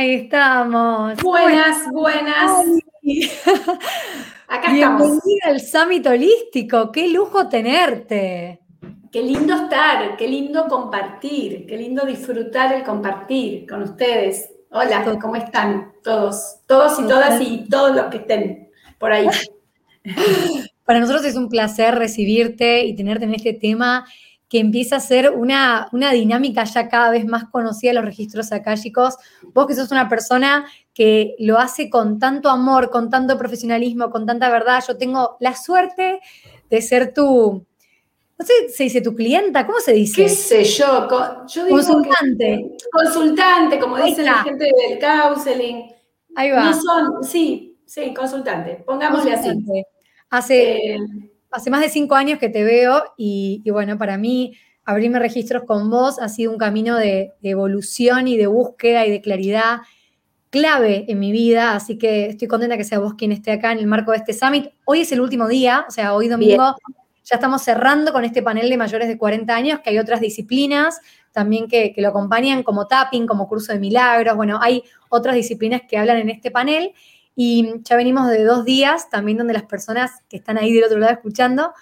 Ahí estamos. Buenas, buenas. Acá Bienvenida al Summit Holístico. Qué lujo tenerte. Qué lindo estar, qué lindo compartir, qué lindo disfrutar el compartir con ustedes. Hola, ¿cómo están todos? Todos y todas y todos los que estén por ahí. Para nosotros es un placer recibirte y tenerte en este tema que empieza a ser una, una dinámica ya cada vez más conocida de los registros akáshicos. Vos que sos una persona que lo hace con tanto amor, con tanto profesionalismo, con tanta verdad, yo tengo la suerte de ser tu, no sé, se dice tu clienta, ¿cómo se dice? ¿Qué sé yo? yo digo consultante. consultante, como dice la gente del counseling. Ahí va. No son, sí, sí, consultante, pongámosle así. Hace, eh, hace más de cinco años que te veo y, bueno, para mí abrirme registros con vos ha sido un camino de, evolución y de búsqueda y de claridad clave en mi vida, así que estoy contenta que sea vos quien esté acá en el marco de este summit. Hoy es el último día, o sea, hoy domingo ya estamos cerrando con este panel de mayores de 40 años, que hay otras disciplinas también que, que, lo acompañan, como tapping, como curso de milagros, bueno, hay otras disciplinas que hablan en este panel. Y ya venimos de dos días también donde las personas que están ahí del otro lado escuchando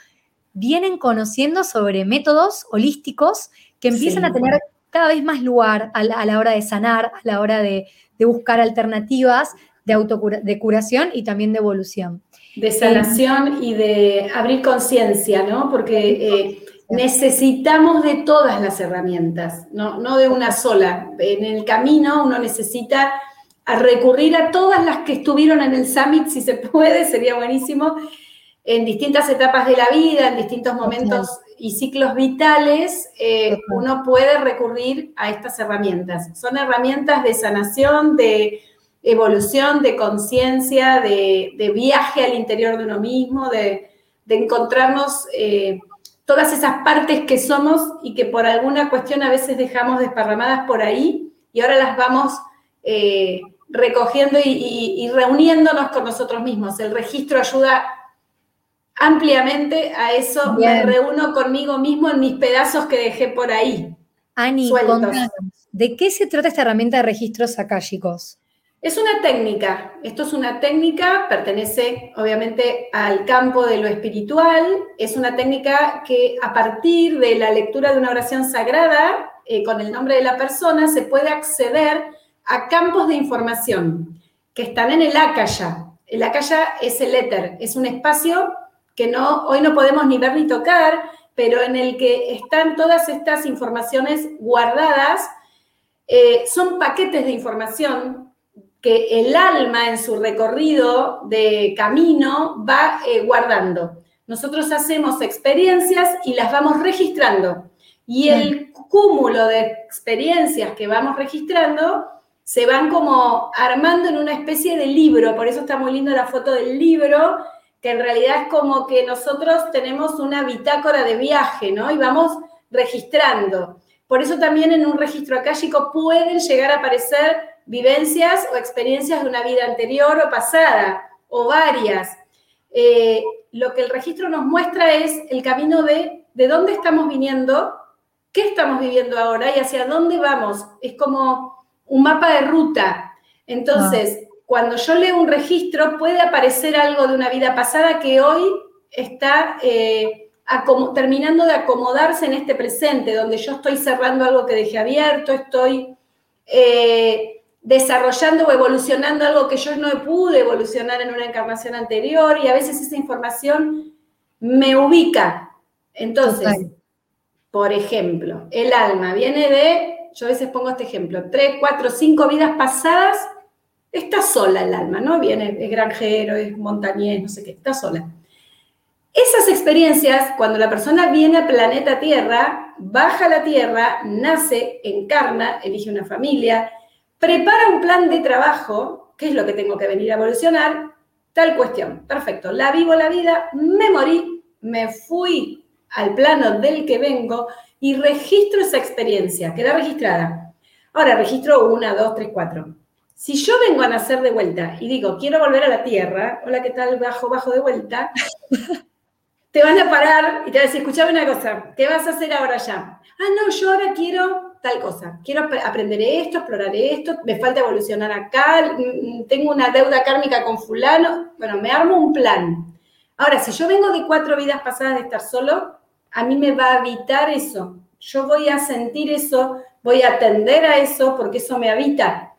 vienen conociendo sobre métodos holísticos que empiezan a tener cada vez más lugar a la, hora de sanar, a la hora de, buscar alternativas de, de curación y también de evolución. De sanación y de abrir conciencia, ¿no? Porque eh, necesitamos de todas las herramientas, no, no de una sola. En el camino uno necesita a recurrir a todas las que estuvieron en el summit, si se puede, sería buenísimo, en distintas etapas de la vida, en distintos momentos y ciclos vitales, eh, uno puede recurrir a estas herramientas. Son herramientas de sanación, de evolución, de conciencia, de, viaje al interior de uno mismo, de, encontrarnos eh, todas esas partes que somos y que por alguna cuestión a veces dejamos desparramadas por ahí y ahora las vamos eh, recogiendo y, reuniéndonos con nosotros mismos. El registro ayuda ampliamente a eso. Me reúno conmigo mismo en mis pedazos que dejé por ahí. Ani, ¿de qué se trata esta herramienta de registros akáshicos? Es una técnica, esto es una técnica, pertenece obviamente al campo de lo espiritual, es una técnica que a partir de la lectura de una oración sagrada eh, con el nombre de la persona se puede acceder a campos de información que están en el Akaya. El Akaya es el éter, es un espacio que no, hoy no podemos ni ver ni tocar, pero en el que están todas estas informaciones guardadas. Eh, son paquetes de información que el alma en su recorrido de camino va eh, guardando. Nosotros hacemos experiencias y las vamos registrando. Y el cúmulo de experiencias que vamos registrando se van como armando en una especie de libro, por eso está muy lindo la foto del libro, que en realidad es como que nosotros tenemos una bitácora de viaje, ¿no? Y vamos registrando. Por eso también en un registro akáshico pueden llegar a aparecer vivencias o experiencias de una vida anterior o pasada, o varias. Eh, lo que el registro nos muestra es el camino de de dónde estamos viniendo, qué estamos viviendo ahora y hacia dónde vamos. Es como un mapa de ruta. Entonces, ah. cuando yo leo un registro, puede aparecer algo de una vida pasada que hoy está eh, terminando de acomodarse en este presente, donde yo estoy cerrando algo que dejé abierto, estoy eh, desarrollando o evolucionando algo que yo no pude evolucionar en una encarnación anterior y a veces esa información me ubica. Entonces, por ejemplo, el alma viene de yo a veces pongo este ejemplo, tres, cuatro, cinco vidas pasadas, está sola el alma, ¿no? Viene, es granjero, es montañés, no sé qué, está sola. Esas experiencias, cuando la persona viene al planeta Tierra, baja a la Tierra, nace, encarna, elige una familia, prepara un plan de trabajo, qué es lo que tengo que venir a evolucionar, tal cuestión. Perfecto, la vivo la vida, me morí, me fui al plano del que vengo y registro esa experiencia, queda registrada. Ahora registro una, dos, tres, cuatro. Si yo vengo a nacer de vuelta y digo, quiero volver a la Tierra, hola, ¿qué tal? Bajo, bajo de vuelta, te van a parar y te van a decir, escuchame una cosa, ¿qué vas a hacer ahora ya? Ah, no, yo ahora quiero tal cosa. Quiero aprender esto, explorar esto, me falta evolucionar acá, mm, tengo una deuda kármica con fulano. Bueno, me armo un plan. Ahora, si yo vengo de cuatro vidas pasadas de estar solo, a mí me va a evitar eso. Yo voy a sentir eso, voy a atender a eso porque eso me habita.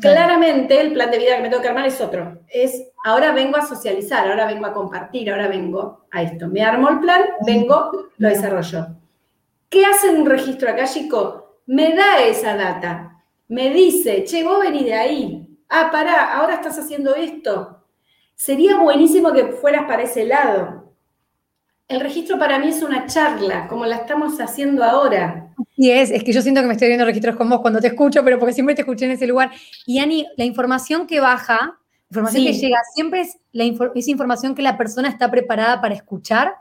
Claramente el plan de vida que me tengo que armar es otro. Es ahora vengo a socializar, ahora vengo a compartir, ahora vengo a esto. Me armo el plan, vengo, lo desarrollo. ¿Qué hace un registro acá, chico? Me da esa data. Me dice, che, vos venís de ahí. Ah, pará, ahora estás haciendo esto. Sería buenísimo que fueras para ese lado. El registro para mí es una charla, como la estamos haciendo ahora. Y es, es que yo siento que me estoy viendo registros con vos cuando te escucho, pero porque siempre te escuché en ese lugar. Y Ani, la información que baja, la información que llega, siempre es, la información que la persona está preparada para escuchar.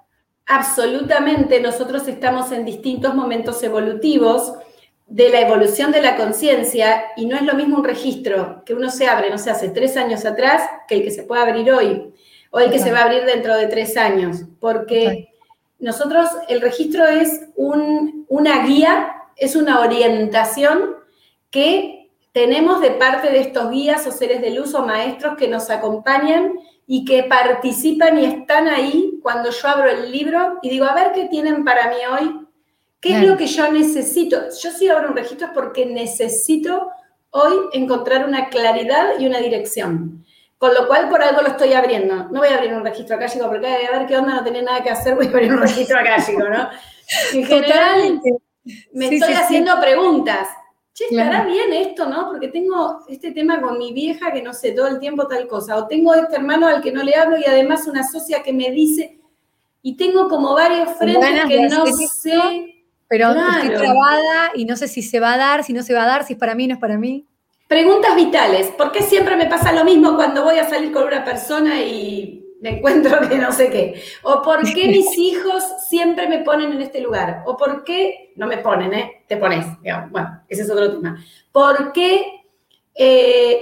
Absolutamente, nosotros estamos en distintos momentos evolutivos de la evolución de la conciencia y no es lo mismo un registro que uno se abre, no sé, hace tres años atrás que el que se puede abrir hoy o el que se va a abrir dentro de tres años, porque nosotros, el registro es una guía, es una orientación que tenemos de parte de estos guías o seres de luz o maestros que nos acompañan y que participan y están ahí cuando yo abro el libro y digo, a ver qué tienen para mí hoy, qué es lo que yo necesito. Yo si abro un registro porque necesito hoy encontrar una claridad y una dirección. Con lo cual, por algo lo estoy abriendo. No voy a abrir un registro acálico porque a ver qué onda, no tenía nada que hacer, voy a abrir un registro acálico, ¿no? En general, me estoy haciendo preguntas. Che, ¿estará bien esto, no? Porque tengo este tema con mi vieja que no sé todo el tiempo tal cosa. O tengo este hermano al que no le hablo y además una socia que me dice. Y tengo como varios frentes que no sé. Pero estoy trabada y no sé si se va a dar, si no se va a dar, si es para mí, no es para mí. Preguntas vitales. ¿Por qué siempre me pasa lo mismo cuando voy a salir con una persona y me encuentro que no sé qué? ¿O por qué mis hijos siempre me ponen en este lugar? ¿O por qué no me ponen, eh? Te pones. Bueno, ese es otro tema. ¿Por qué eh,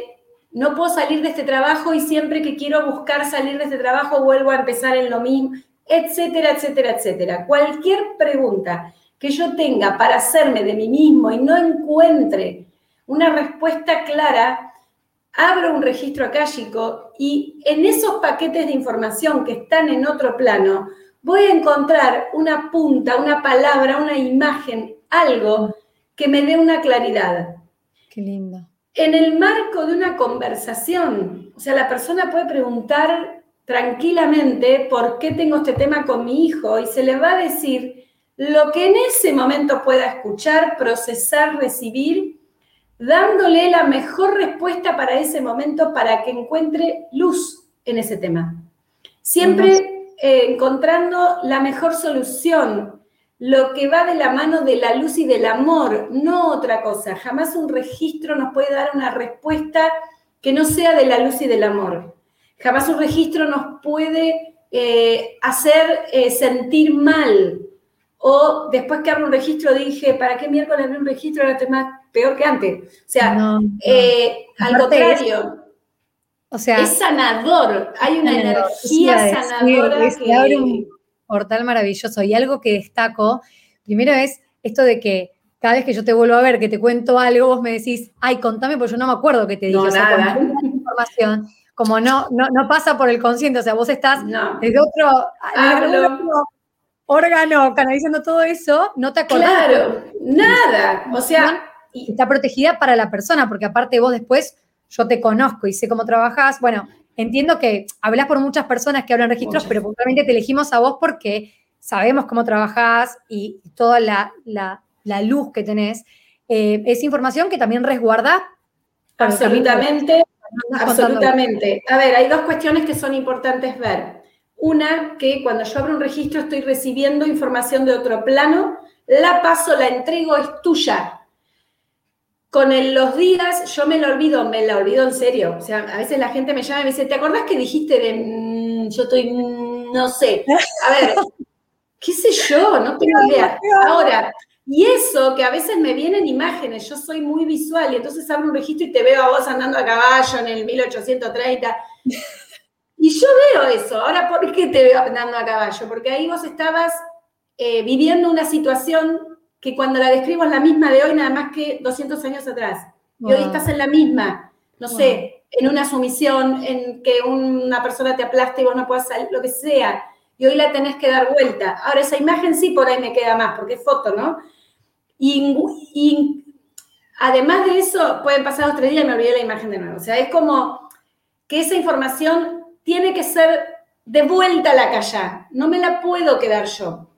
no puedo salir de este trabajo y siempre que quiero buscar salir de este trabajo vuelvo a empezar en lo mismo? Etcétera, etcétera, etcétera. Cualquier pregunta que yo tenga para hacerme de mí mismo y no encuentre una respuesta clara, abro un registro akáshico y en esos paquetes de información que están en otro plano, voy a encontrar una punta, una palabra, una imagen, algo que me dé una claridad. Qué lindo. En el marco de una conversación, o sea, la persona puede preguntar tranquilamente por qué tengo este tema con mi hijo y se le va a decir lo que en ese momento pueda escuchar, procesar, recibir dándole la mejor respuesta para ese momento para que encuentre luz en ese tema. Siempre eh, encontrando la mejor solución, lo que va de la mano de la luz y del amor, no otra cosa. Jamás un registro nos puede dar una respuesta que no sea de la luz y del amor. Jamás un registro nos puede eh, hacer eh, sentir mal. O después que abro un registro dije, ¿para qué miércoles abrí un registro? Ahora estoy más peor que antes. O sea, eh, al contrario. o sea, es sanador, hay una energía sanadora que... abre un portal maravilloso. Y algo que destaco, primero es esto de que cada vez que yo te vuelvo a ver, que te cuento algo, vos me decís, ay, contame, porque yo no me acuerdo que te dije. No, nada. información, como no, no, pasa por el consciente, o sea, vos estás desde otro, otro órgano canalizando todo eso, no te acordás. Claro, nada. O sea, está protegida para la persona, porque aparte vos después, yo te conozco y sé cómo trabajas. Bueno, entiendo que hablas por muchas personas que hablan registros, pero puntualmente te elegimos a vos porque sabemos cómo trabajás y toda la, luz que tenés. Eh, es información que también resguarda. Absolutamente, absolutamente. A ver, hay dos cuestiones que son importantes ver. Una, que cuando yo abro un registro estoy recibiendo información de otro plano, la paso, la entrego, es tuya con los días yo me lo olvido, me la olvido en serio. O sea, a veces la gente me llama y me dice, ¿te acordás que dijiste de, mm, yo estoy, mm, no sé? A ver, qué sé yo, no tengo idea. Ahora, y eso que a veces me vienen imágenes, yo soy muy visual y entonces abro un registro y te veo a vos andando a caballo en el 1830. Y yo veo eso. Ahora, ¿por qué te veo andando a caballo? Porque ahí vos estabas eh, viviendo una situación que cuando la describo es la misma de hoy, nada más que 200 años atrás. Y hoy estás en la misma, no sé, en una sumisión, en que una persona te aplaste y vos no puedas salir, lo que sea. Y hoy la tenés que dar vuelta. Ahora, esa imagen sí por ahí me queda más, porque es foto, ¿no? Y, además de eso, pueden pasar dos tres días y me olvidé la imagen de nuevo. O sea, es como que esa información tiene que ser de vuelta a la calle. No me la puedo quedar yo.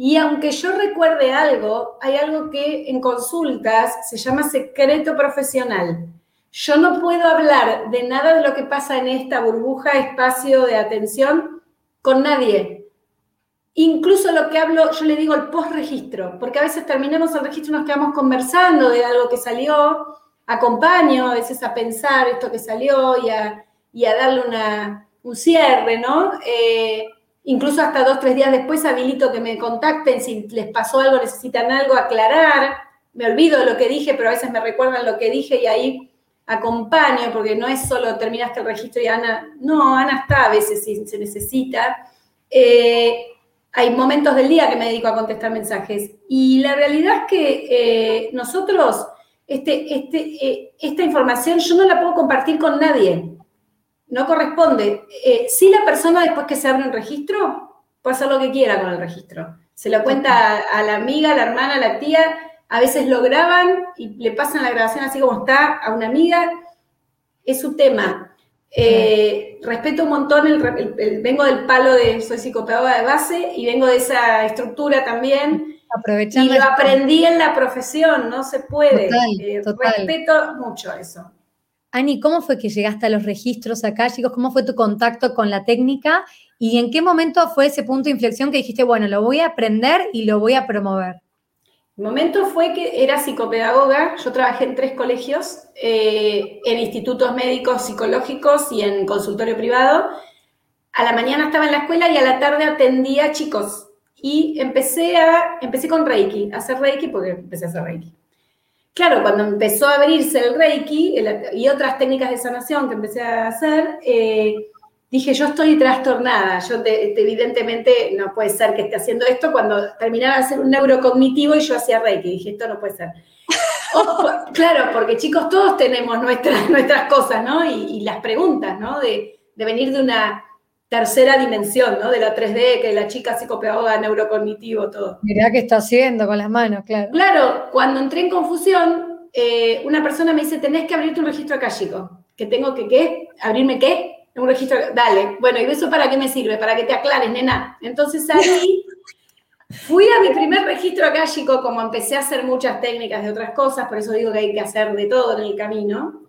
Y aunque yo recuerde algo, hay algo que en consultas se llama secreto profesional. Yo no puedo hablar de nada de lo que pasa en esta burbuja, espacio de atención con nadie. Incluso lo que hablo, yo le digo el post-registro, porque a veces terminamos el registro y nos quedamos conversando de algo que salió, acompaño a veces a pensar esto que salió y a, darle una, un cierre, ¿no? Eh, Incluso hasta dos, tres días después habilito que me contacten si les pasó algo, necesitan algo, aclarar. Me olvido de lo que dije, pero a veces me recuerdan lo que dije y ahí acompaño, porque no es solo terminaste el registro y Ana, no, Ana está a veces si se necesita. Eh, hay momentos del día que me dedico a contestar mensajes. Y la realidad es que eh, nosotros, este, este, eh, esta información yo no la puedo compartir con nadie no corresponde. Eh, si la persona después que se abre un registro, puede hacer lo que quiera con el registro. Se lo cuenta a, la amiga, a la hermana, a la tía, a veces lo graban y le pasan la grabación así como está a una amiga. Es su tema. Eh, respeto un montón, el, vengo del palo de, soy psicopedagoga de base y vengo de esa estructura también. Aprovechando y lo aprendí en la profesión, no se puede. Eh, respeto mucho eso. Ani, ¿cómo fue que llegaste a los registros acá, chicos? ¿Cómo fue tu contacto con la técnica? ¿Y en qué momento fue ese punto de inflexión que dijiste, bueno, lo voy a aprender y lo voy a promover? El momento fue que era psicopedagoga, yo trabajé en tres colegios, eh, en institutos médicos psicológicos y en consultorio privado. A la mañana estaba en la escuela y a la tarde atendía chicos. Y empecé, a, empecé con Reiki, a hacer Reiki porque empecé a hacer Reiki. Claro, cuando empezó a abrirse el Reiki y otras técnicas de sanación que empecé a hacer, eh, dije, yo estoy trastornada, yo evidentemente no puede ser que esté haciendo esto cuando terminaba de hacer un neurocognitivo y yo hacía Reiki, dije, esto no puede ser. claro, porque chicos, todos tenemos nuestras, nuestras cosas, ¿no? Y, las preguntas, ¿no? De, de venir de una tercera dimensión, ¿no? De la 3D, que la chica psicopedagoga, neurocognitivo, todo. Mirá qué está haciendo con las manos, claro. Claro, cuando entré en confusión, eh, una persona me dice, tenés que abrirte un registro acálico. ¿Que tengo que qué? ¿Abrirme qué? Un registro, dale. Bueno, ¿y eso para qué me sirve? Para que te aclares, nena. Entonces ahí fui a mi primer registro acálico, como empecé a hacer muchas técnicas de otras cosas, por eso digo que hay que hacer de todo en el camino.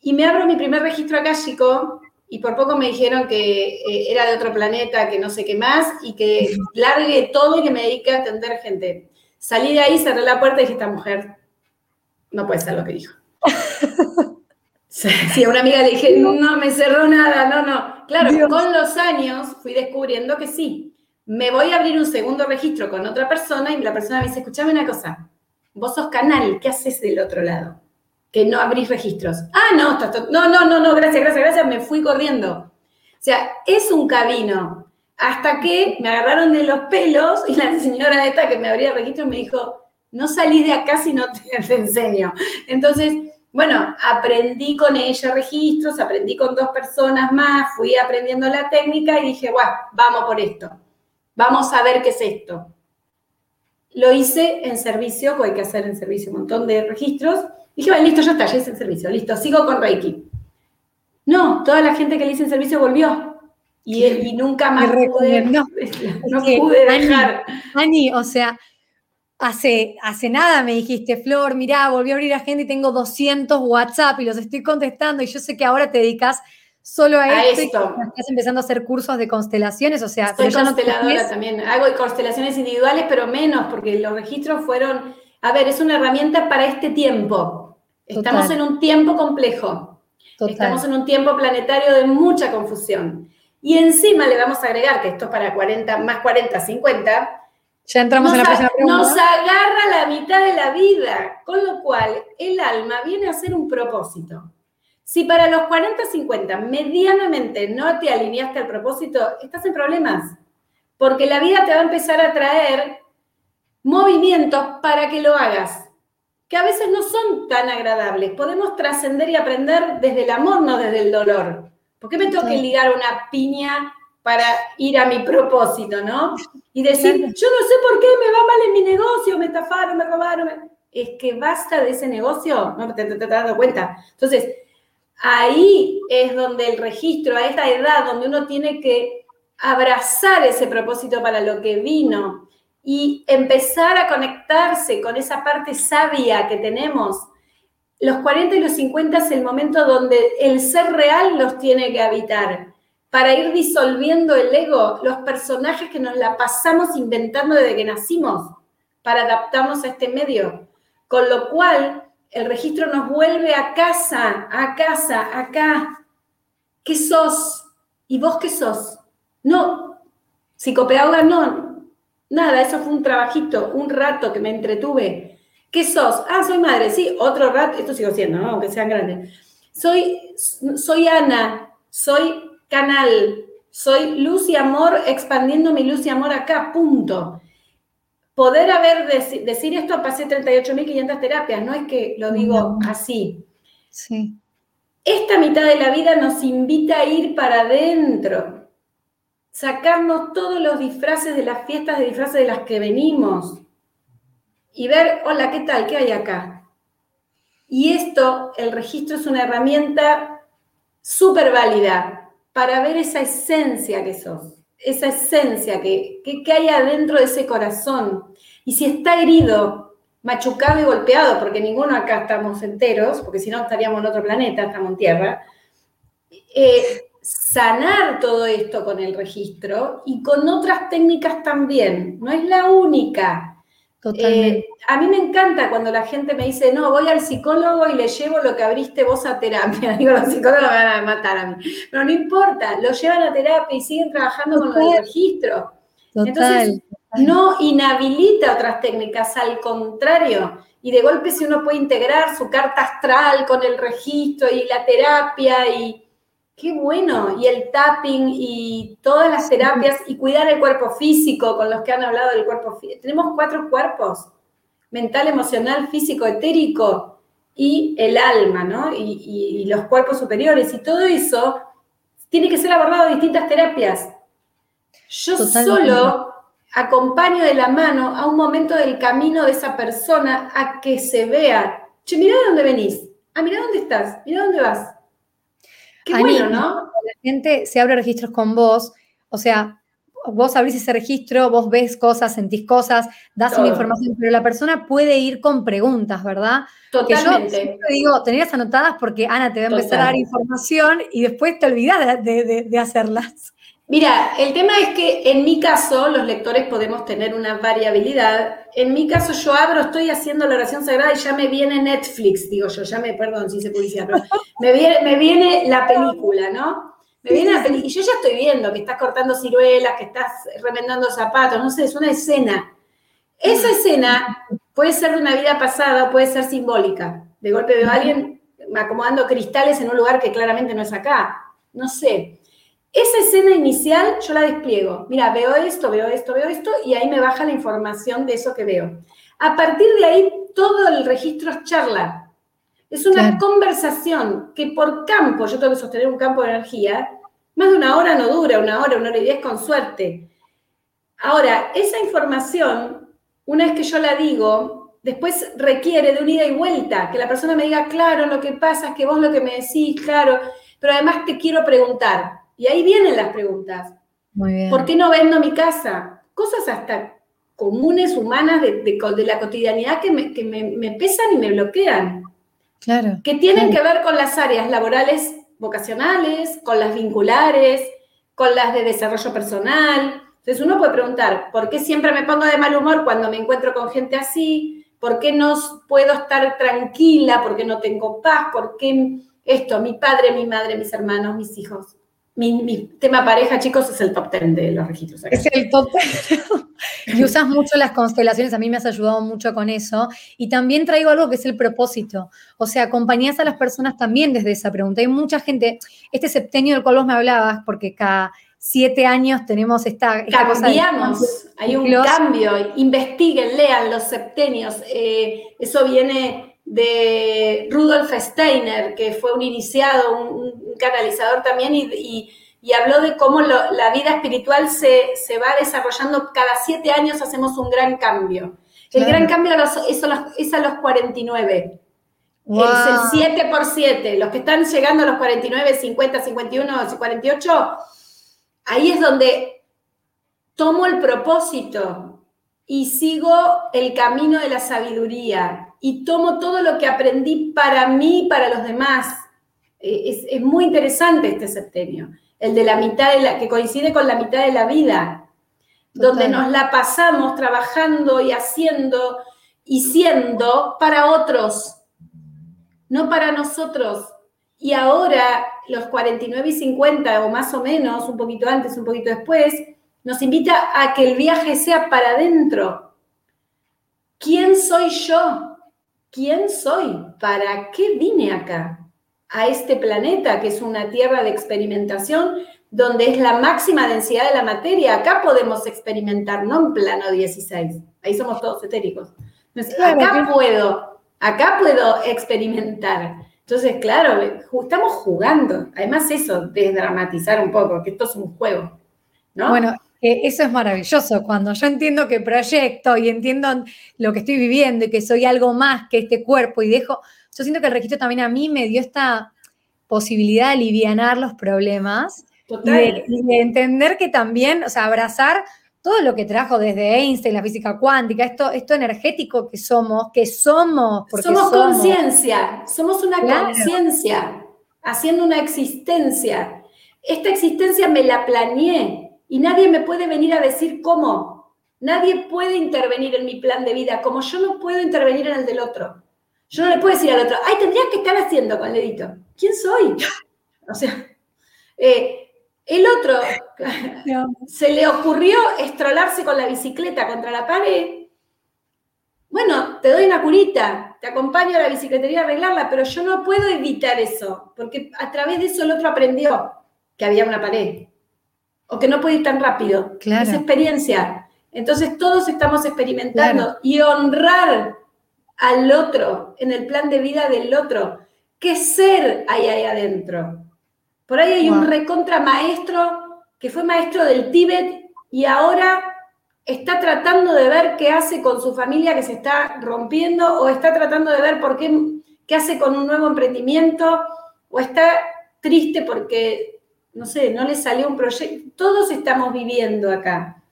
Y me abro mi primer registro acálico y por poco me dijeron que eh, era de otro planeta, que no sé qué más, y que largue todo y que me dedique a atender gente. Salí de ahí, cerré la puerta y dije, esta mujer no puede ser lo que dijo. Sí, a una amiga le dije, no me cerró nada, no, no. Claro, con los años fui descubriendo que sí. Me voy a abrir un segundo registro con otra persona y la persona me dice, escúchame una cosa, vos sos canal, ¿qué haces del otro lado? Que no abrís registros. Ah, no, no, no, no, no, gracias, gracias, gracias, me fui corriendo. O sea, es un camino. Hasta que me agarraron de los pelos y la señora esta que me abría registros me dijo, no salí de acá si no te, enseño. Entonces, bueno, aprendí con ella registros, aprendí con dos personas más, fui aprendiendo la técnica y dije, bueno, vamos por esto. Vamos a ver qué es esto. Lo hice en servicio, porque hay que hacer en servicio un montón de registros, Dije, bueno, listo, ya está, ya hice el servicio, listo, sigo con Reiki. No, toda la gente que le hice el servicio volvió. Y, y nunca más pude, no, pude dejar. Ani, o sea, hace, hace nada me dijiste, Flor, mirá, volví a abrir a gente y tengo 200 WhatsApp y los estoy contestando y yo sé que ahora te dedicas solo a, esto, estás empezando a hacer cursos de constelaciones, o sea, soy consteladora también. Hago constelaciones individuales, pero menos, porque los registros fueron, a ver, es una herramienta para este tiempo. Estamos en un tiempo complejo. Estamos en un tiempo planetario de mucha confusión. Y encima le vamos a agregar que esto es para 40, más 40, 50. Ya entramos en la próxima pregunta. Nos agarra la mitad de la vida, con lo cual el alma viene a ser un propósito. Si para los 40, 50 medianamente no te alineaste al propósito, estás en problemas. Porque la vida te va a empezar a traer movimientos para que lo hagas, que a veces no son tan agradables. Podemos trascender y aprender desde el amor, no desde el dolor. ¿Por qué me tengo que ligar una piña para ir a mi propósito, no? Y decir, yo no sé por qué me va mal en mi negocio, me estafaron, me robaron. Es que basta de ese negocio, no te, te, te, dando cuenta. Entonces, ahí es donde el registro, a esta edad, donde uno tiene que abrazar ese propósito para lo que vino y empezar a conectarse con esa parte sabia que tenemos. Los 40 y los 50 es el momento donde el ser real los tiene que habitar. Para ir disolviendo el ego, los personajes que nos la pasamos inventando desde que nacimos, para adaptarnos a este medio. Con lo cual, el registro nos vuelve a casa, a casa, acá. ¿Qué sos? ¿Y vos qué sos? No, psicopedagoga no, nada, eso fue un trabajito, un rato que me entretuve. ¿Qué sos? Ah, soy madre, sí, otro rato, esto sigo siendo, ¿no? aunque sean grandes. Soy, soy Ana, soy canal, soy luz y amor expandiendo mi luz y amor acá, punto. Poder haber, decir esto, pasé 38.500 terapias, no es que lo digo así. Sí. Esta mitad de la vida nos invita a ir para adentro, sacarnos todos los disfraces de las fiestas de disfraces de las que venimos y ver, hola, ¿qué tal? ¿Qué hay acá? Y esto, el registro es una herramienta súper válida para ver esa esencia que sos, esa esencia que, que, hay adentro de ese corazón. Y si está herido, machucado y golpeado, porque ninguno acá estamos enteros, porque si no estaríamos en otro planeta, estamos en Tierra, eh, sanar todo esto con el registro y con otras técnicas también. No es la única. Eh, a mí me encanta cuando la gente me dice, no, voy al psicólogo y le llevo lo que abriste vos a terapia. Digo, los psicólogos me van a matar a mí. Pero no importa, lo llevan a terapia y siguen trabajando con el registro. Entonces, no inhabilita otras técnicas, al contrario. Y de golpe si uno puede integrar su carta astral con el registro y la terapia y, Qué bueno, y el tapping y todas las terapias y cuidar el cuerpo físico con los que han hablado del cuerpo físico. Tenemos cuatro cuerpos, mental, emocional, físico, etérico y el alma, ¿no? Y, los cuerpos superiores y todo eso tiene que ser abordado en distintas terapias. Yo solo acompaño de la mano a un momento del camino de esa persona a que se vea, che, mira de dónde venís, ah, mira dónde estás, mira dónde vas, Qué bueno, ¿no? La gente se abre registros con vos, o sea, vos abrís ese registro, vos ves cosas, sentís cosas, das una información, pero la persona puede ir con preguntas, ¿verdad? Totalmente. Que yo te digo, tenías anotadas porque Ana te va a empezar a dar información y después te olvidás de hacerlas. Mira, el tema es que en mi caso, los lectores podemos tener una variabilidad. En mi caso, yo abro, estoy haciendo la oración sagrada y ya me viene Netflix, digo yo, ya me, perdón si se publicidad, pero me viene, me viene la película, ¿no? Me viene la película, y yo ya estoy viendo que estás cortando ciruelas, que estás remendando zapatos, no sé, es una escena. Esa escena puede ser de una vida pasada o puede ser simbólica. De golpe veo a alguien acomodando cristales en un lugar que claramente no es acá. No sé. Esa escena inicial yo la despliego. Mira, veo esto, veo esto, veo esto, y ahí me baja la información de eso que veo. A partir de ahí, todo el registro es charla. Es una conversación que por campo, yo tengo que sostener un campo de energía, más de una hora no dura, una hora, una hora y diez con suerte. Ahora, esa información, una vez que yo la digo, después requiere de un ida y vuelta, que la persona me diga, claro, lo que pasa es que vos lo que me decís, claro, pero además te quiero preguntar, y ahí vienen las preguntas. Muy bien. ¿Por qué no vendo mi casa? Cosas hasta comunes, humanas, de, la cotidianidad que, me, pesan y me bloquean. Claro. Que tienen que ver con las áreas laborales vocacionales, con las vinculares, con las de desarrollo personal. Entonces uno puede preguntar, ¿por qué siempre me pongo de mal humor cuando me encuentro con gente así? ¿Por qué no puedo estar tranquila? ¿Por qué no tengo paz? ¿Por qué esto? Mi padre, mi madre, mis hermanos, mis hijos. Mi, tema pareja, chicos, es el top 10 de los registros. Es el top 10. y usas mucho las constelaciones, a mí me has ayudado mucho con eso. Y también traigo algo que es el propósito. O sea, acompañas a las personas también desde esa pregunta. Hay mucha gente, este septenio del cual vos me hablabas, porque cada siete años tenemos esta, Cambiamos, hay un cambio. Investiguen, lean los septenios. Eh, eso viene de Rudolf Steiner, que fue un iniciado, un, canalizador también, y, habló de cómo la vida espiritual se, va desarrollando. Cada siete años hacemos un gran cambio. El gran cambio es, a los 49. Es el 7 por 7. Los que están llegando a los 49, 50, 51, 48 ahí es donde tomo el propósito y sigo el camino de la sabiduría y tomo todo lo que aprendí para mí y para los demás. Eh, es, muy interesante este septenio, el de la mitad de la, que coincide con la mitad de la vida, donde nos la pasamos trabajando y haciendo y siendo para otros, no para nosotros. Y ahora, los 49 y 50, o más o menos, un poquito antes, un poquito después, nos invita a que el viaje sea para adentro. ¿Quién soy yo? ¿Quién soy? ¿Para qué vine acá? A este planeta, que es una tierra de experimentación, donde es la máxima densidad de la materia. Acá podemos experimentar, no en plano 16. Ahí somos todos etéricos. acá puedo, acá puedo experimentar. Entonces, claro, estamos jugando. Además, eso, desdramatizar un poco, que esto es un juego. ¿no? Bueno, eso es maravilloso. Cuando yo entiendo que proyecto y entiendo lo que estoy viviendo y que soy algo más que este cuerpo y dejo, yo siento que el registro también a mí me dio esta posibilidad de aliviar los problemas y de, entender que también, o sea, abrazar todo lo que trajo desde Einstein, la física cuántica, esto, esto energético que somos, que somos. Porque somos conciencia, somos una conciencia, haciendo una existencia. Esta existencia me la planeé y nadie me puede venir a decir cómo. Nadie puede intervenir en mi plan de vida, como yo no puedo intervenir en el del otro. Yo no le puedo decir al otro, ay, tendrías que estar haciendo con el dedito. ¿Quién soy? O sea, eh, el otro se le ocurrió estrolarse con la bicicleta contra la pared. Bueno, te doy una curita, te acompaño a la bicicletería a arreglarla, pero yo no puedo evitar eso, porque a través de eso el otro aprendió que había una pared o que no puede ir tan rápido. Claro. Esa experiencia. Entonces todos estamos experimentando y honrar al otro en el plan de vida del otro. ¿Qué ser hay ahí adentro? Por ahí hay un recontra maestro que fue maestro del Tíbet y ahora está tratando de ver qué hace con su familia que se está rompiendo o está tratando de ver por qué, qué hace con un nuevo emprendimiento o está triste porque, no sé, no le salió un proyecto. Todos estamos viviendo acá.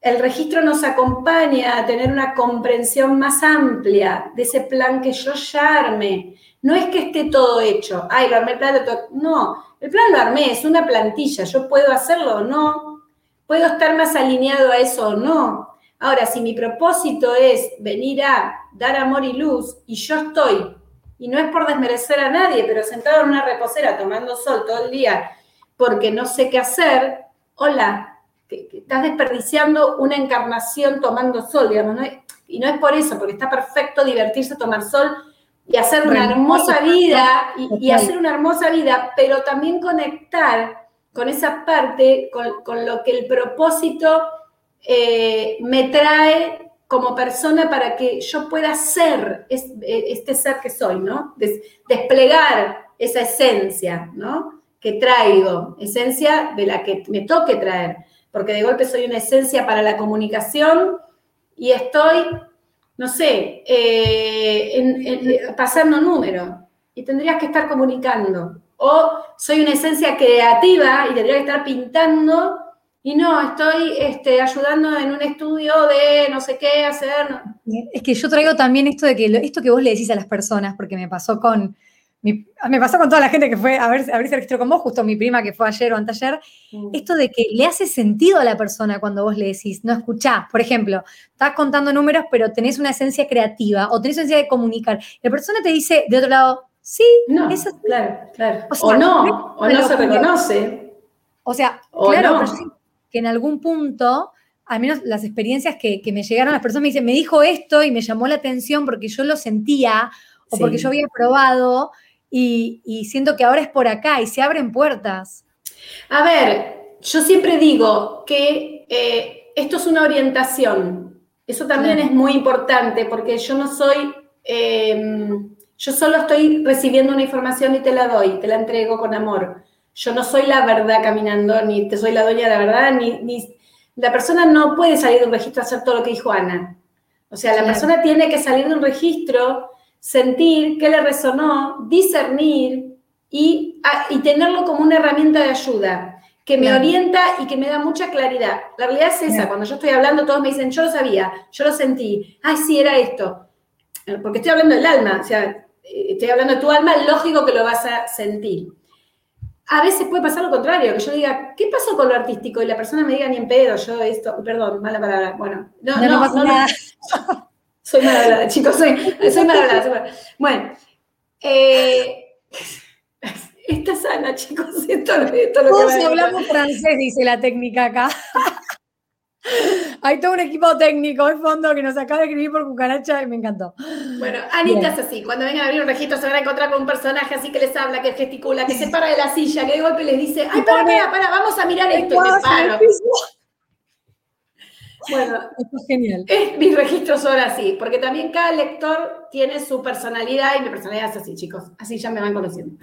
El registro nos acompaña a tener una comprensión más amplia de ese plan que yo ya armé. No es que esté todo hecho. Ay, lo armé el plan de. No, el plan lo armé, es una plantilla, yo puedo hacerlo o no, puedo estar más alineado a eso o no. Ahora, si mi propósito es venir a dar amor y luz y yo estoy, y no es por desmerecer a nadie, pero sentado en una reposera tomando sol todo el día porque no sé qué hacer, hola, estás desperdiciando una encarnación tomando sol, digamos, y no es por eso, porque está perfecto divertirse, tomar sol, y hacer una hermosa vida, y, hacer una hermosa vida, pero también conectar con esa parte, con, lo que el propósito eh, me trae como persona para que yo pueda ser este ser que soy, ¿no? desplegar esa esencia, ¿no? Que traigo, esencia de la que me toque traer, porque de golpe soy una esencia para la comunicación y estoy no sé, eh, pasando número y tendrías que estar comunicando. O soy una esencia creativa y tendría que estar pintando y no, estoy este, ayudando en un estudio de no sé qué hacer. Es que yo traigo también esto de que esto que vos le decís a las personas, porque me pasó con, me pasó con toda la gente que fue a ver, a ver si registró con vos, justo mi prima que fue ayer o anteayer, mm. esto de que le hace sentido a la persona cuando vos le decís, no escuchás, por ejemplo, estás contando números, pero tenés una esencia creativa o tenés una esencia de comunicar. La persona te dice de otro lado, sí, no, eso claro, claro. O, no, o no se reconoce. O sea, claro, que en algún punto al menos las experiencias que, me llegaron, las personas me dicen, me dijo esto y me llamó la atención porque yo lo sentía o porque yo había probado y, siento que ahora es por acá y se abren puertas. A ver, yo siempre digo que eh, esto es una orientación. Eso también es muy importante porque yo no soy, em, yo solo estoy recibiendo una información y te la doy, te la entrego con amor. Yo no soy la verdad caminando, ni te soy la dueña de la verdad, ni, ni la persona no puede salir de un registro a hacer todo lo que dijo Ana. O sea, la persona tiene que salir de un registro, sentir qué le resonó, discernir y, y tenerlo como una herramienta de ayuda que me orienta y que me da mucha claridad. La realidad es esa, cuando yo estoy hablando, todos me dicen, yo lo sabía, yo lo sentí, ay, sí, era esto. Porque estoy hablando del alma, o sea, eh, estoy hablando de tu alma, lógico que lo vas a sentir. A veces puede pasar lo contrario, que yo diga, ¿qué pasó con lo artístico? Y la persona me diga, ni en pedo, yo esto, perdón, mala palabra. Bueno, no, no, no, pasa nada. Soy mala hablada, chicos, soy, soy mala hablada. Bueno, eh, Está sana, chicos. Esto, esto lo Todos hablamos francés, dice la técnica acá. Hay todo un equipo técnico de fondo que nos acaba de escribir por cucaracha y me encantó. Bueno, Anita es así. Cuando vengan a abrir un registro se van a encontrar con un personaje así que les habla, que gesticula, que se para de la silla, que de golpe les dice, ay, para, para, para, vamos a mirar esto. Y me paro. Bueno, esto es genial. mis registros son así, porque también cada lector tiene su personalidad y mi personalidad es así, chicos. Así ya me van conociendo.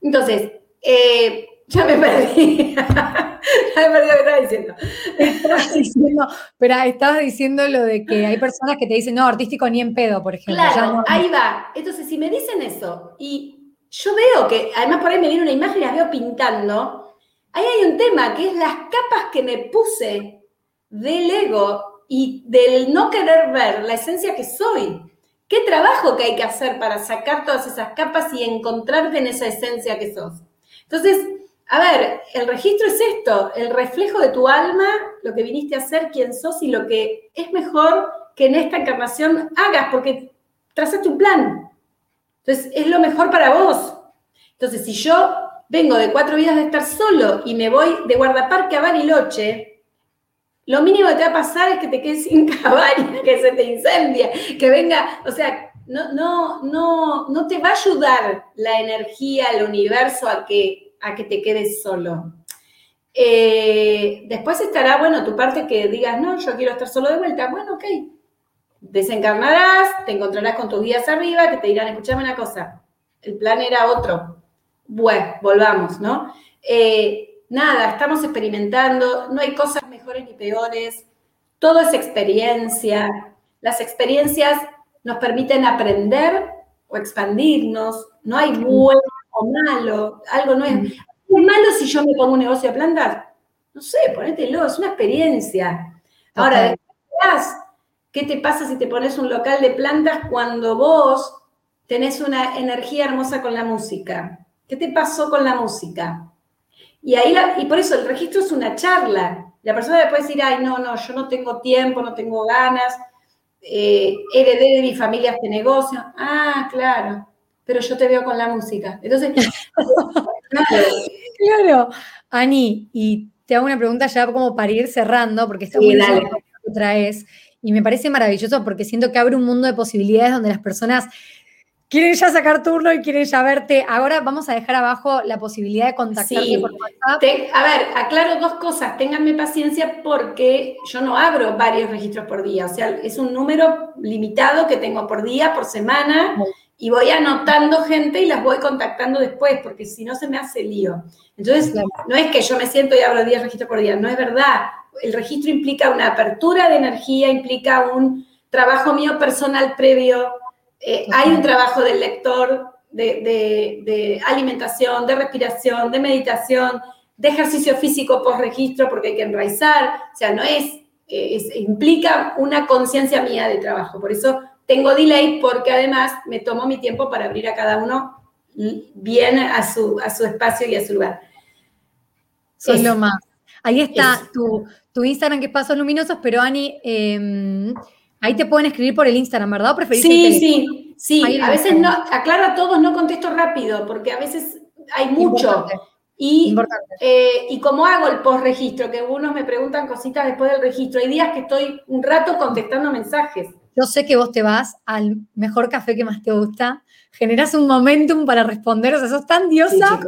Entonces, eh, ya me perdí. ya me perdí lo que estaba diciendo. Estabas diciendo. Pero estabas diciendo lo de que hay personas que te dicen, no, artístico ni en pedo, por ejemplo. Claro, ahí va. Entonces, si me dicen eso y yo veo que, además por ahí me viene una imagen y las veo pintando, ahí hay un tema que es las capas que me puse del ego y del no querer ver la esencia que soy. ¿Qué trabajo que hay que hacer para sacar todas esas capas y encontrarte en esa esencia que sos? Entonces, a ver, el registro es esto, el reflejo de tu alma, lo que viniste a hacer, quién sos y lo que es mejor que en esta encarnación hagas, porque trazaste un plan. Entonces, es lo mejor para vos. Entonces, si yo vengo de cuatro vidas de estar solo y me voy de guardaparque a Bariloche, lo mínimo que te va a pasar es que te quedes sin cabaña, que se te incendia, que venga, o sea, no, no, no, no te va a ayudar la energía, el universo a que, a que te quedes solo. Eh, después estará, bueno, tu parte que digas, no, yo quiero estar solo de vuelta. Bueno, ok. Desencarnarás, te encontrarás con tus guías arriba que te dirán, escuchame una cosa, el plan era otro. Bueno, volvamos, ¿no? Eh, nada, estamos experimentando, no hay cosas mejores ni peores, todo es experiencia. Las experiencias nos permiten aprender o expandirnos, no hay bueno o malo, algo no es, ¿es malo si yo me pongo un negocio de plantas. No sé, ponételo, es una experiencia. Ahora, ¿qué te pasa si te pones un local de plantas cuando vos tenés una energía hermosa con la música? ¿Qué te pasó con la música? Y ahí, y por eso el registro es una charla. La persona puede decir, ay, no, no, yo no tengo tiempo, no tengo ganas, eh, heredé de mi familia este negocio. Ah, claro, pero yo te veo con la música. Entonces, claro. Ani, y te hago una pregunta ya como para ir cerrando, porque está muy bien que traes. Y me parece maravilloso porque siento que abre un mundo de posibilidades donde las personas quieren ya sacar turno y quieren ya verte. Ahora vamos a dejar abajo la posibilidad de contactarte por WhatsApp. a ver, aclaro dos cosas. Ténganme paciencia porque yo no abro varios registros por día. O sea, es un número limitado que tengo por día, por semana. Y voy anotando gente y las voy contactando después, porque si no se me hace lío. Entonces, no es que yo me siento y abro 10 registros por día, no es verdad. El registro implica una apertura de energía, implica un trabajo mío personal previo, eh, hay un trabajo del lector de, alimentación, de respiración, de meditación, de ejercicio físico post registro porque hay que enraizar, o sea, no es, implica una conciencia mía de trabajo. Por eso tengo delay porque además me tomo mi tiempo para abrir a cada uno bien a su, a su espacio y a su lugar. es lo más. Ahí está tu, Instagram que es Pasos Luminosos, pero Ani, em, Ahí te pueden escribir por el Instagram, ¿verdad? ¿O preferís sí, sí, sí. A veces no, aclaro a todos, no contesto rápido, porque a veces hay mucho. Y, eh, y como hago el post-registro, que algunos me preguntan cositas después del registro, hay días que estoy un rato contestando mensajes. yo sé que vos te vas al mejor café que más te gusta, generas un momentum para responder, o sea, sos tan diosa.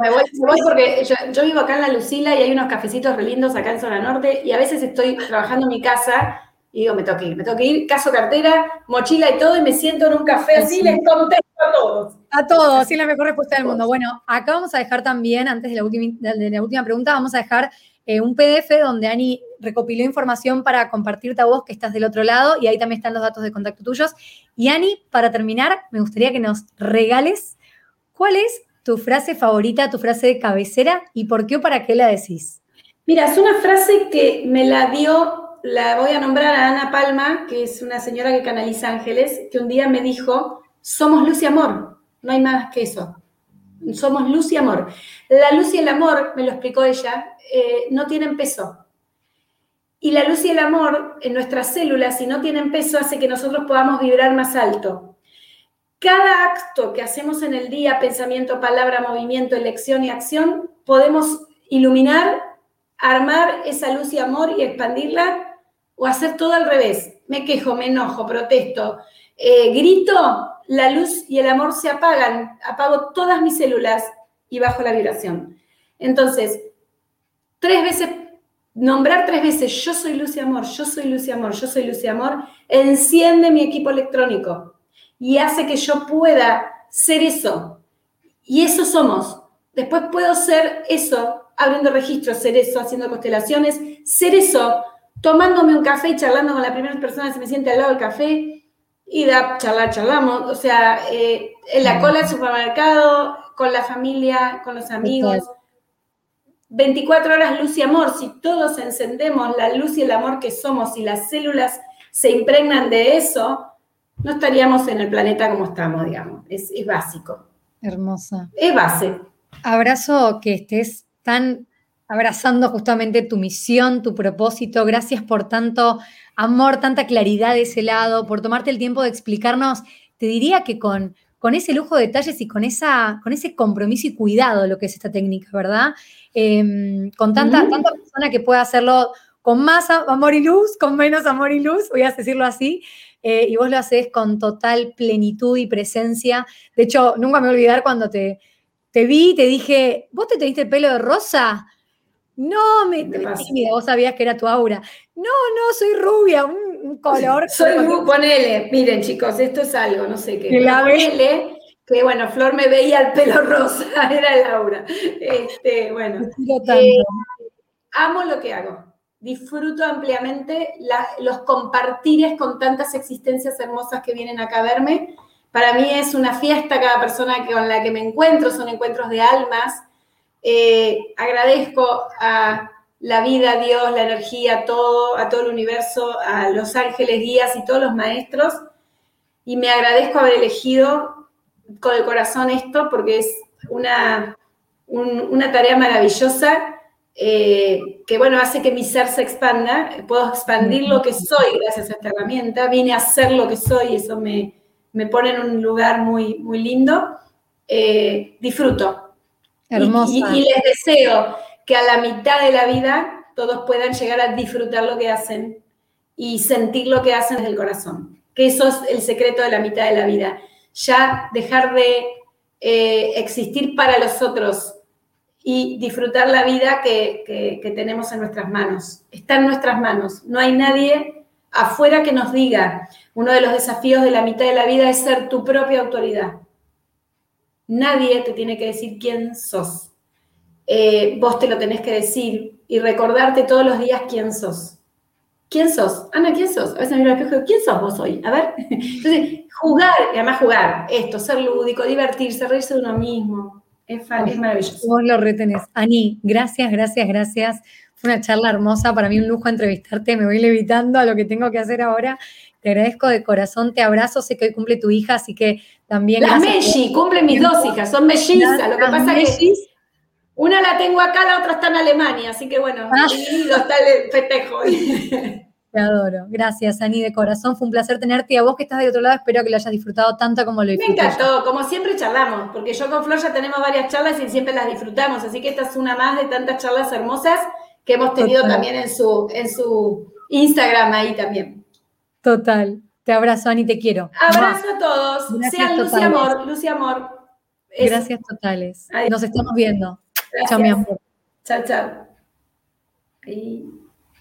me, voy, porque yo, vivo acá en La Lucila y hay unos cafecitos re lindos acá en Zona Norte y a veces estoy trabajando en mi casa y digo, me tengo que ir, me tengo que ir, caso cartera, mochila y todo y me siento en un café así, les contesto a todos. A todos, así la mejor respuesta del mundo. Bueno, acá vamos a dejar también, antes de la última, de la última pregunta, vamos a dejar eh, un PDF donde Ani recopiló información para compartirte a vos que estás del otro lado y ahí también están los datos de contacto tuyos. Y Ani, para terminar, me gustaría que nos regales cuál es tu frase favorita, tu frase de cabecera y por qué o para qué la decís. Mira, es una frase que me la dio, la voy a nombrar a Ana Palma, que es una señora que canaliza ángeles, que un día me dijo, somos luz y amor, no hay más que eso. Somos luz y amor. La luz y el amor, me lo explicó ella, eh, no tienen peso. Y la luz y el amor en nuestras células, si no tienen peso, hace que nosotros podamos vibrar más alto. Cada acto que hacemos en el día, pensamiento, palabra, movimiento, elección y acción, podemos iluminar, armar esa luz y amor y expandirla o hacer todo al revés. Me quejo, me enojo, protesto, eh, grito, la luz y el amor se apagan, apago todas mis células y bajo la vibración. Entonces, tres veces nombrar tres veces, yo soy luz y amor, yo soy luz y amor, yo soy luz y amor, enciende mi equipo electrónico y hace que yo pueda ser eso. Y eso somos. Después puedo ser eso, abriendo registros, ser eso, haciendo constelaciones, ser eso, tomándome un café y charlando con la primera persona que se me siente al lado del café, y da charlar, charlamos, o sea, eh, en la cola del supermercado, con la familia, con los amigos. 24 horas luz y amor, si todos encendemos la luz y el amor que somos y las células se impregnan de eso, no estaríamos en el planeta como estamos, digamos. Es, básico. Hermosa. Es base. Abrazo que estés tan abrazando justamente tu misión, tu propósito. Gracias por tanto amor, tanta claridad de ese lado, por tomarte el tiempo de explicarnos. Te diría que con, con ese lujo de detalles y con, esa, con ese compromiso y cuidado lo que es esta técnica, ¿verdad? Em, con tanta, tanta persona que pueda hacerlo con más amor y luz, con menos amor y luz, voy a decirlo así, eh, y vos lo haces con total plenitud y presencia. De hecho, nunca me voy a olvidar cuando te, te vi y te dije, ¿vos te teniste el pelo de rosa? No, me, vos sabías que era tu aura. No, no, soy rubia, un, color. Soy rubia, ponele, miren chicos, esto es algo, no sé qué. La ponele, que bueno, Flor me veía el pelo rosa, era Laura. Este, bueno, eh, amo lo que hago. Disfruto ampliamente los compartires con tantas existencias hermosas que vienen acá a verme. Para mí es una fiesta cada persona con la que me encuentro, son encuentros de almas. Eh, agradezco a la vida, a Dios, la energía, todo, a todo el universo, a los ángeles guías y todos los maestros. Y me agradezco haber elegido con el corazón esto porque es una, una tarea maravillosa eh, que, bueno, hace que mi ser se expanda. Puedo expandir lo que soy gracias a esta herramienta. Vine a ser lo que soy y eso me, me pone en un lugar muy, muy lindo. Eh, disfruto. Hermosa. Y, y les deseo que a la mitad de la vida todos puedan llegar a disfrutar lo que hacen y sentir lo que hacen desde el corazón. Que eso es el secreto de la mitad de la vida ya dejar de eh, existir para los otros y disfrutar la vida que, tenemos en nuestras manos. Está en nuestras manos. No hay nadie afuera que nos diga. Uno de los desafíos de la mitad de la vida es ser tu propia autoridad. Nadie te tiene que decir quién sos. Eh, vos te lo tenés que decir y recordarte todos los días quién sos. ¿Quién sos? Ana, ¿quién sos? A veces me miro al espejo ¿quién sos vos hoy? A ver. Entonces, jugar, y además jugar, esto, ser lúdico, divertirse, reírse de uno mismo. Es, es maravilloso. Vos lo retenés. Ani, gracias, gracias, gracias. Fue una charla hermosa. Para mí un lujo entrevistarte. Me voy levitando a lo que tengo que hacer ahora. Te agradezco de corazón, te abrazo. Sé que hoy cumple tu hija, así que también. Las Melli, cumplen mis dos hijas, son mellizas. Lo que pasa es que una la tengo acá, la otra está en Alemania, así que bueno, ah. está el festejo. Te adoro. Gracias, Ani, de corazón. Fue un placer tenerte. Y a vos que estás de otro lado, espero que lo hayas disfrutado tanto como lo disfruté. Me encantó. Como siempre charlamos, porque yo con Flor ya tenemos varias charlas y siempre las disfrutamos. Así que esta es una más de tantas charlas hermosas que hemos tenido también en su, en su Instagram ahí también. Total. Te abrazo, Ani, te quiero. Abrazo a todos. Sean luz y amor, luz y amor. Gracias totales. Nos estamos viendo. Chao, mi amor. Chao, chao.